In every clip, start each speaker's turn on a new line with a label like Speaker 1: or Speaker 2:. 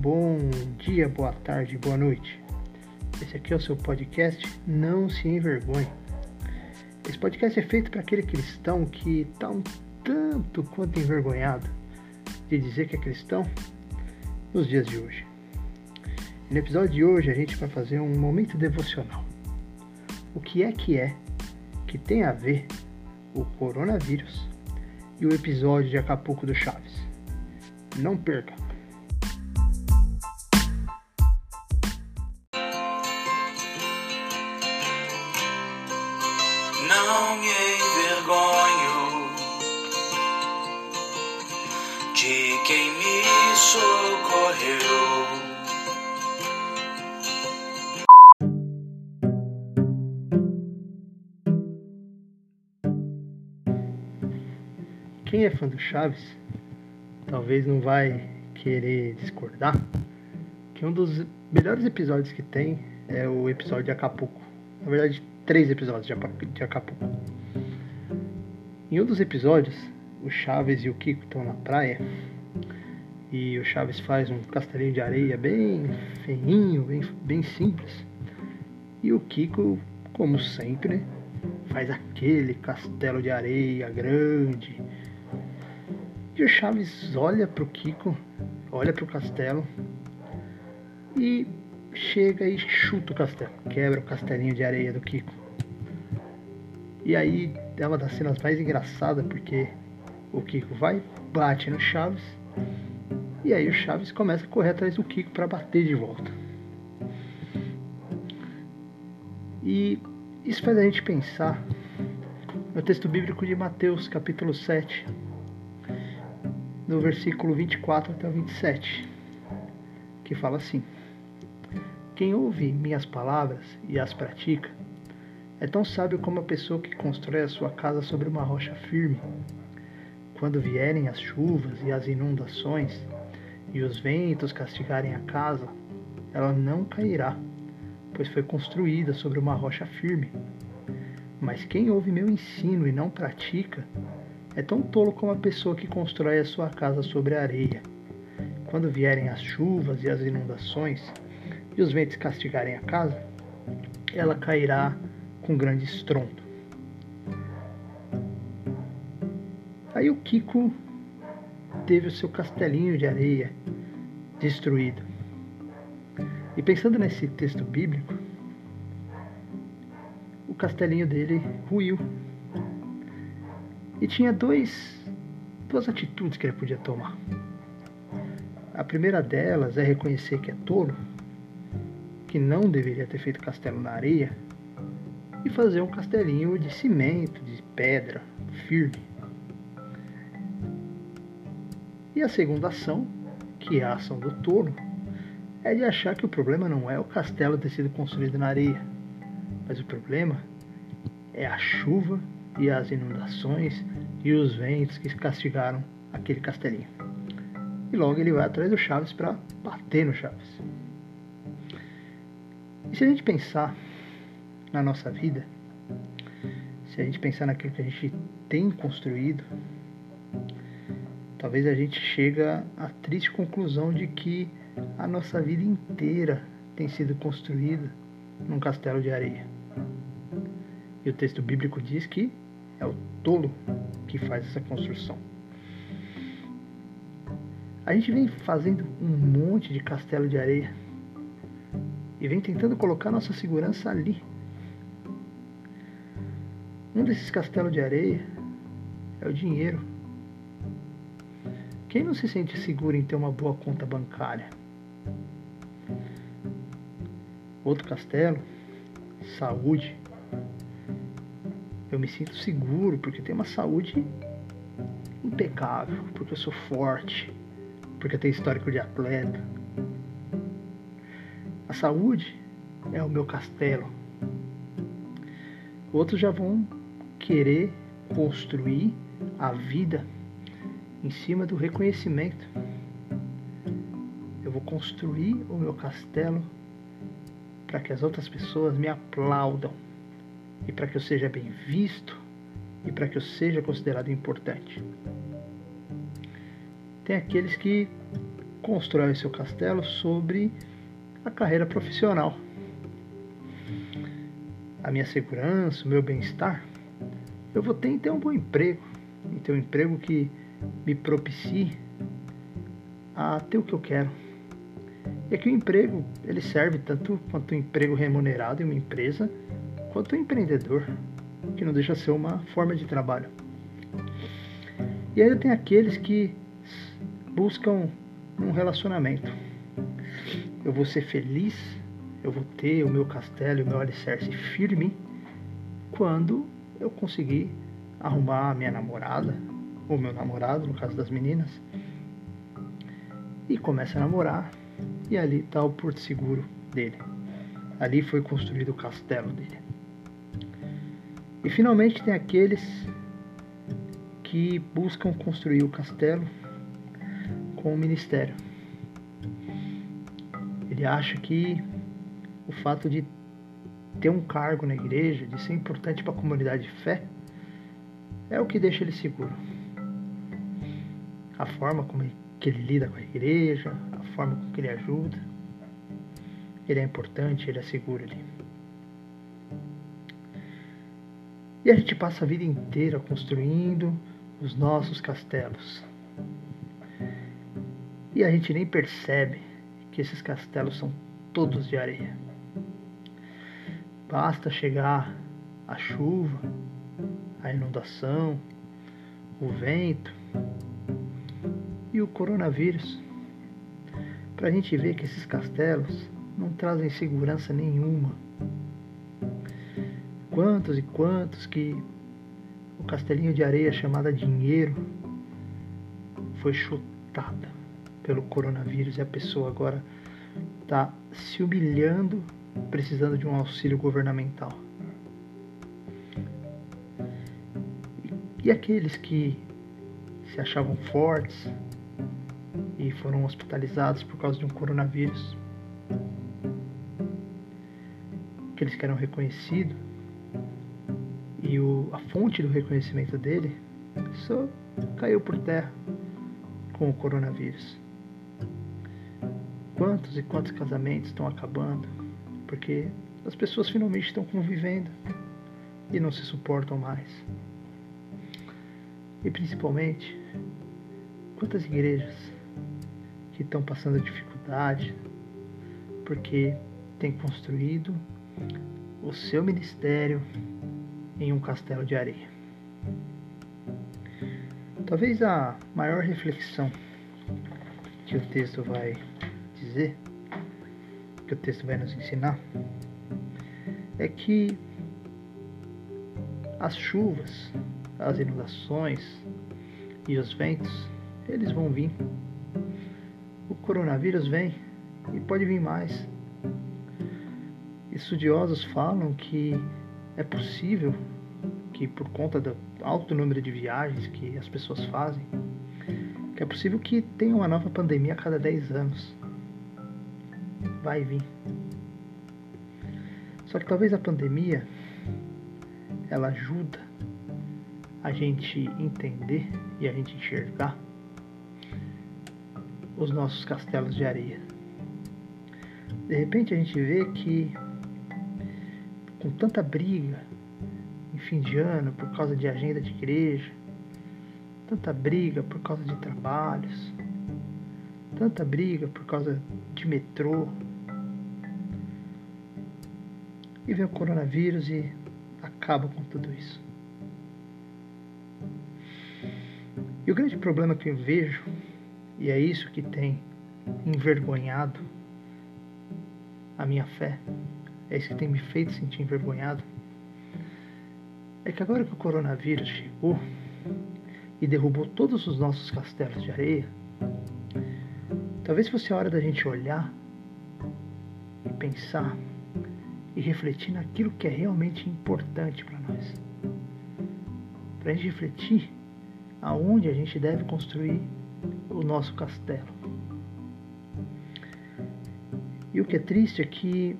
Speaker 1: bom dia, boa tarde, boa noite. Esse aqui é o seu podcast Não Se Envergonhe. Esse podcast é feito para aquele cristão que está um tanto quanto envergonhado de dizer que é cristão nos dias de hoje. no episódio de hoje a gente vai fazer um momento devocional. O que é que é que tem a ver o coronavírus e o episódio de Acapulco do Chaves? Não perca!
Speaker 2: De quem me socorreu.
Speaker 1: Quem é fã do Chaves talvez não vai querer discordar que um dos melhores episódios que tem é o episódio de Acapulco. Na verdade, três episódios de Acapulco. Em um dos episódios, o Chaves e o Kiko estão na praia e o Chaves faz um castelinho de areia bem feinho, bem, bem simples. E o Kiko, como sempre, faz aquele castelo de areia grande. E o Chaves olha pro Kiko, olha pro castelo e chega e chuta o castelo, quebra o castelinho de areia do Kiko. E aí é uma das cenas mais engraçadas porque o Kiko vai, bate no Chaves e aí o Chaves começa a correr atrás do Kiko para bater de volta. E isso faz a gente pensar no texto bíblico de Mateus, capítulo 7, no versículo 24 até o 27, que fala assim: Quem ouve minhas palavras e as pratica, é tão sábio como a pessoa que constrói a sua casa sobre uma rocha firme. Quando vierem as chuvas e as inundações, e os ventos castigarem a casa, ela não cairá, pois foi construída sobre uma rocha firme. Mas quem ouve meu ensino e não pratica, é tão tolo como a pessoa que constrói a sua casa sobre a areia. Quando vierem as chuvas e as inundações, e os ventos castigarem a casa, ela cairá com grande estrondo. Aí o Kiko teve o seu castelinho de areia destruído. E pensando nesse texto bíblico, o castelinho dele ruiu. E tinha dois, duas atitudes que ele podia tomar. A primeira delas é reconhecer que é tolo, que não deveria ter feito castelo na areia e fazer um castelinho de cimento, de pedra, firme. E a segunda ação, que é a ação do tolo, é de achar que o problema não é o castelo ter sido construído na areia, mas o problema é a chuva e as inundações e os ventos que castigaram aquele castelinho. E logo ele vai atrás do Chaves para bater no Chaves. E se a gente pensar na nossa vida, se a gente pensar naquilo que a gente tem construído, talvez a gente chega à triste conclusão de que a nossa vida inteira tem sido construída num castelo de areia. E o texto bíblico diz que é o tolo que faz essa construção. A gente vem fazendo um monte de castelo de areia e vem tentando colocar nossa segurança ali, um desses castelos de areia é o dinheiro. Quem não se sente seguro em ter uma boa conta bancária? Outro castelo, saúde. Eu me sinto seguro porque tenho uma saúde impecável, porque eu sou forte, porque eu tenho histórico de atleta. A saúde é o meu castelo. Outros já vão querer construir a vida em cima do reconhecimento. Eu vou construir o meu castelo para que as outras pessoas me aplaudam e para que eu seja bem visto e para que eu seja considerado importante. Tem aqueles que constrói o seu castelo sobre a carreira profissional. A minha segurança, o meu bem-estar, eu vou ter ter um bom emprego, em ter um emprego que me propicie a ter o que eu quero. E aqui o emprego, ele serve tanto quanto um emprego remunerado em uma empresa, quanto um empreendedor, que não deixa ser uma forma de trabalho. E ainda tem aqueles que buscam um relacionamento. Eu vou ser feliz, eu vou ter o meu castelo o meu alicerce firme quando eu conseguir arrumar a minha namorada, ou meu namorado, no caso das meninas, e começa a namorar, e ali está o porto seguro dele. Ali foi construído o castelo dele. E finalmente tem aqueles que buscam construir o castelo com o ministério. Ele acha que o fato de ter um cargo na igreja, de ser importante para a comunidade de fé, é o que deixa ele seguro. A forma como que ele lida com a igreja, a forma com que ele ajuda, ele é importante, ele é seguro ali. E a gente passa a vida inteira construindo os nossos castelos. E a gente nem percebe que esses castelos são todos de areia. Basta chegar a chuva, a inundação, o vento e o coronavírus para a gente ver que esses castelos não trazem segurança nenhuma. Quantos e quantos que o castelinho de areia chamada dinheiro foi chutada pelo coronavírus e a pessoa agora está se humilhando, precisando de um auxílio governamental. E aqueles que se achavam fortes e foram hospitalizados por causa de um coronavírus, aqueles que eram reconhecidos e o, a fonte do reconhecimento dele só caiu por terra com o coronavírus. Quantos e quantos casamentos estão acabando porque as pessoas finalmente estão convivendo e não se suportam mais. E principalmente, quantas igrejas que estão passando dificuldade porque têm construído o seu ministério em um castelo de areia. Talvez a maior reflexão que o texto vai dizer, que o texto vai nos ensinar, é que as chuvas, as inundações e os ventos, eles vão vir. Coronavírus vem e pode vir mais. Estudiosos falam que é possível que por conta do alto número de viagens que as pessoas fazem, que é possível que tenha uma nova pandemia a cada 10 anos. Vai vir. Só que talvez a pandemia ela ajuda a gente entender e a gente enxergar os nossos castelos de areia. De repente a gente vê que com tanta briga em fim de ano por causa de agenda de igreja, tanta briga por causa de trabalhos, tanta briga por causa de metrô. E vem o coronavírus e acaba com tudo isso. E o grande problema que eu vejo, e é isso que tem envergonhado a minha fé, é isso que tem me feito sentir envergonhado, é que agora que o coronavírus chegou e derrubou todos os nossos castelos de areia, talvez fosse a hora da gente olhar e pensar e refletir naquilo que é realmente importante para nós. Para a gente refletir aonde a gente deve construir o nosso castelo. E o que é triste é que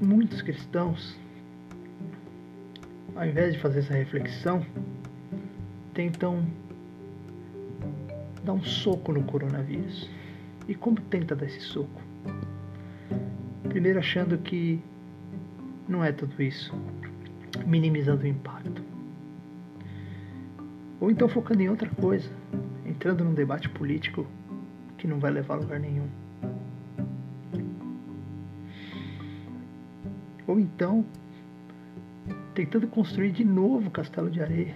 Speaker 1: muitos cristãos, ao invés de fazer essa reflexão, tentam dar um soco no coronavírus. E como tenta dar esse soco? Primeiro achando que não é tudo isso, minimizando o impacto. Ou então focando em outra coisa, entrando num debate político que não vai levar a lugar nenhum. Ou então tentando construir de novo o castelo de areia.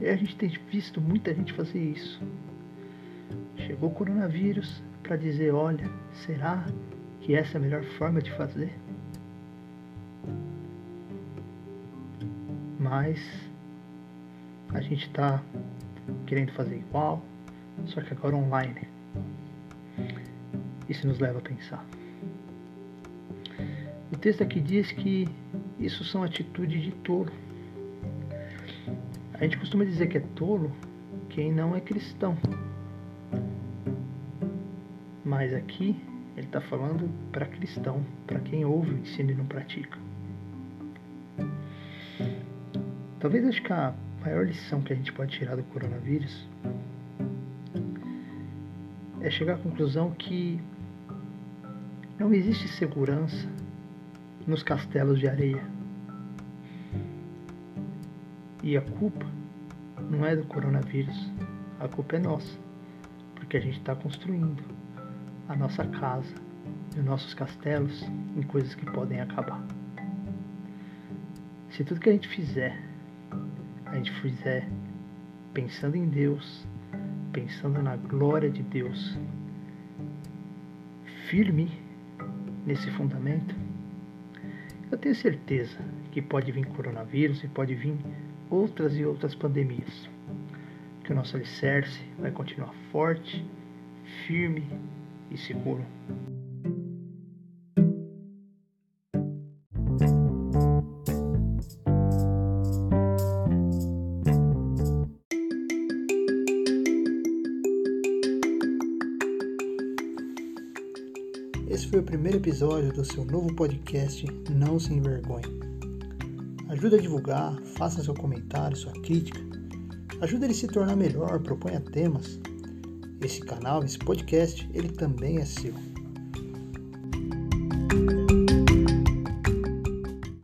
Speaker 1: E a gente tem visto muita gente fazer isso. Chegou o coronavírus para dizer, olha, será que essa é a melhor forma de fazer? Mas a gente está querendo fazer igual, só que agora online. Isso nos leva a pensar. O texto aqui diz que isso são atitudes de tolo. A gente costuma dizer que é tolo quem não é cristão. Mas aqui ele está falando para cristão, para quem ouve o ensino e não pratica. Talvez acho que a maior lição que a gente pode tirar do coronavírus é chegar à conclusão que não existe segurança nos castelos de areia. E a culpa não é do coronavírus, a culpa é nossa, porque a gente está construindo a nossa casa e os nossos castelos em coisas que podem acabar. Se tudo que a gente fizer, a gente fizer pensando em Deus, pensando na glória de Deus, firme nesse fundamento, eu tenho certeza que pode vir coronavírus e pode vir outras e outras pandemias. Que o nosso alicerce vai continuar forte, firme e seguro. Esse foi o primeiro episódio do seu novo podcast Não Se Envergonhe. Ajude a divulgar, faça seu comentário, sua crítica. Ajude ele a se tornar melhor, proponha temas. Esse canal, esse podcast, ele também é seu.